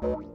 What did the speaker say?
you